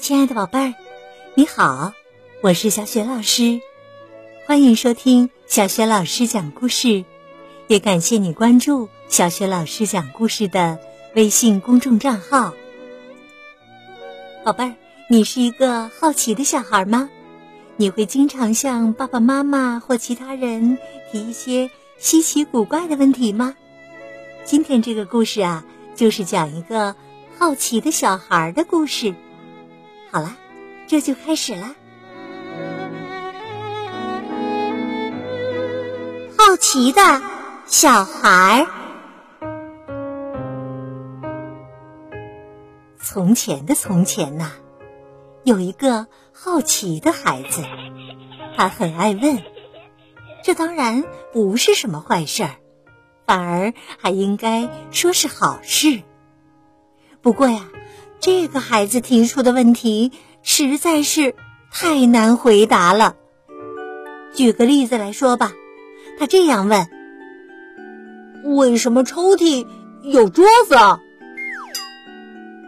亲爱的宝贝儿，你好，我是小雪老师，欢迎收听小雪老师讲故事，也感谢你关注小雪老师讲故事的微信公众账号。宝贝儿，你是一个好奇的小孩吗？你会经常向爸爸妈妈或其他人提一些稀奇古怪的问题吗？今天这个故事啊，就是讲一个好奇的小孩的故事。好了，这就开始了。好奇的小孩儿。从前的从前呐，有一个好奇的孩子，他很爱问，这当然不是什么坏事儿，反而还应该说是好事。不过呀。这个孩子提出的问题实在是太难回答了。举个例子来说吧，他这样问：“为什么抽屉有桌子？”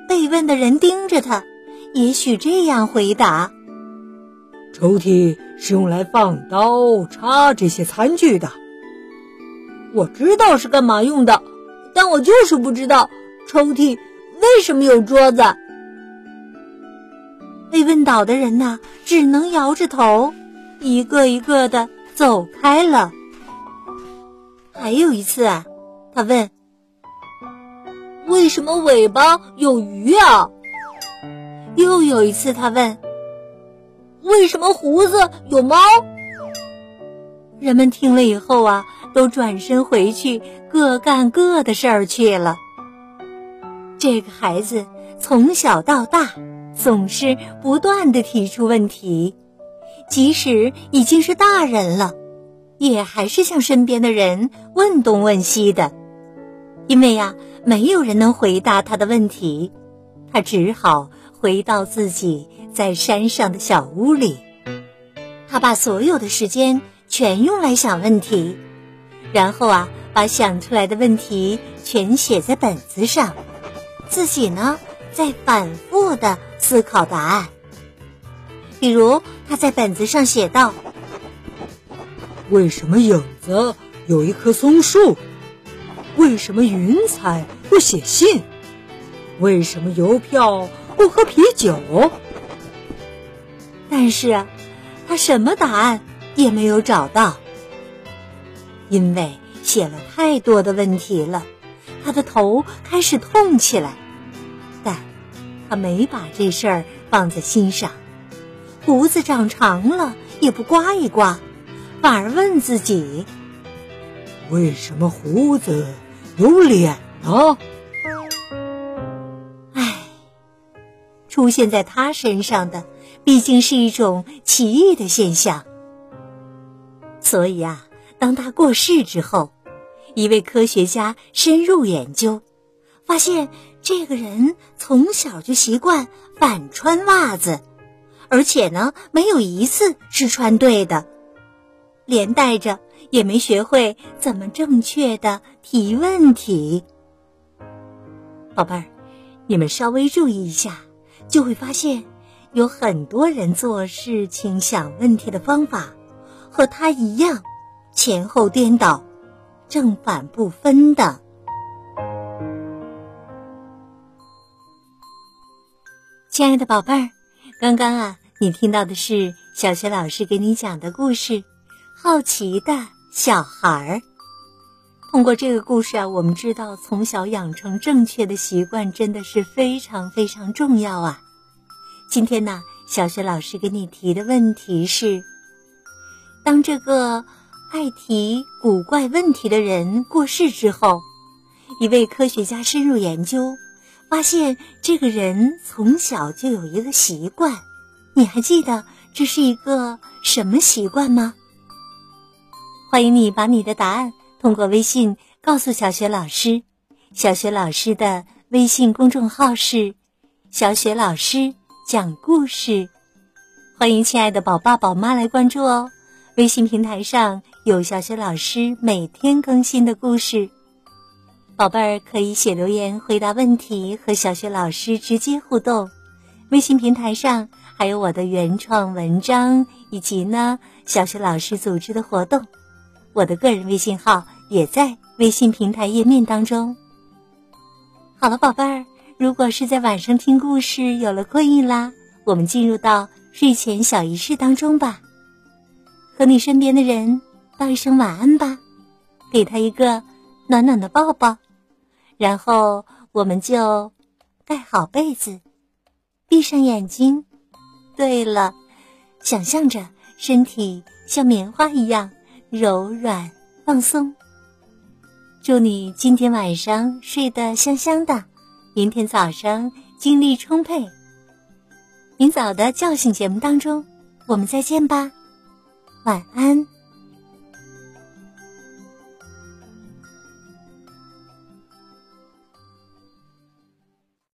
被问的人盯着他，也许这样回答：“抽屉是用来放刀叉这些餐具的。”我知道是干嘛用的，但我就是不知道抽屉。为什么有桌子？被问倒的人呐，只能摇着头，一个一个的走开了。还有一次啊，他问：“为什么尾巴有鱼啊？”又有一次，他问：“为什么胡子有猫？”人们听了以后啊，都转身回去，各干各的事儿去了。这个孩子从小到大总是不断的提出问题，即使已经是大人了，也还是向身边的人问东问西的。因为呀，没有人能回答他的问题，他只好回到自己在山上的小屋里。他把所有的时间全用来想问题，然后啊，把想出来的问题全写在本子上。自己呢，在反复的思考答案。比如，他在本子上写道：“为什么影子有一棵松树？为什么云彩不写信？为什么邮票不喝啤酒？”但是，他什么答案也没有找到，因为写了太多的问题了，他的头开始痛起来。他没把这事儿放在心上，胡子长长了也不刮一刮，反而问自己：为什么胡子有脸呢？唉，出现在他身上的毕竟是一种奇异的现象，所以啊，当他过世之后，一位科学家深入研究。发现这个人从小就习惯反穿袜子，而且呢，没有一次是穿对的，连带着也没学会怎么正确的提问题。宝贝儿，你们稍微注意一下，就会发现有很多人做事情、想问题的方法和他一样，前后颠倒，正反不分的。亲爱的宝贝儿，刚刚啊，你听到的是小学老师给你讲的故事《好奇的小孩儿》。通过这个故事啊，我们知道从小养成正确的习惯真的是非常非常重要啊。今天呢，小学老师给你提的问题是：当这个爱提古怪问题的人过世之后，一位科学家深入研究。发现这个人从小就有一个习惯，你还记得这是一个什么习惯吗？欢迎你把你的答案通过微信告诉小雪老师。小雪老师的微信公众号是“小雪老师讲故事”，欢迎亲爱的宝爸宝妈来关注哦。微信平台上有小雪老师每天更新的故事。宝贝儿可以写留言回答问题，和小学老师直接互动。微信平台上还有我的原创文章，以及呢小学老师组织的活动。我的个人微信号也在微信平台页面当中。好了，宝贝儿，如果是在晚上听故事有了困意啦，我们进入到睡前小仪式当中吧。和你身边的人道一声晚安吧，给他一个暖暖的抱抱，然后我们就盖好被子，闭上眼睛。对了，想象着身体像棉花一样。柔软放松，祝你今天晚上睡得香香的，明天早上精力充沛。明早的叫醒节目当中，我们再见吧，晚安。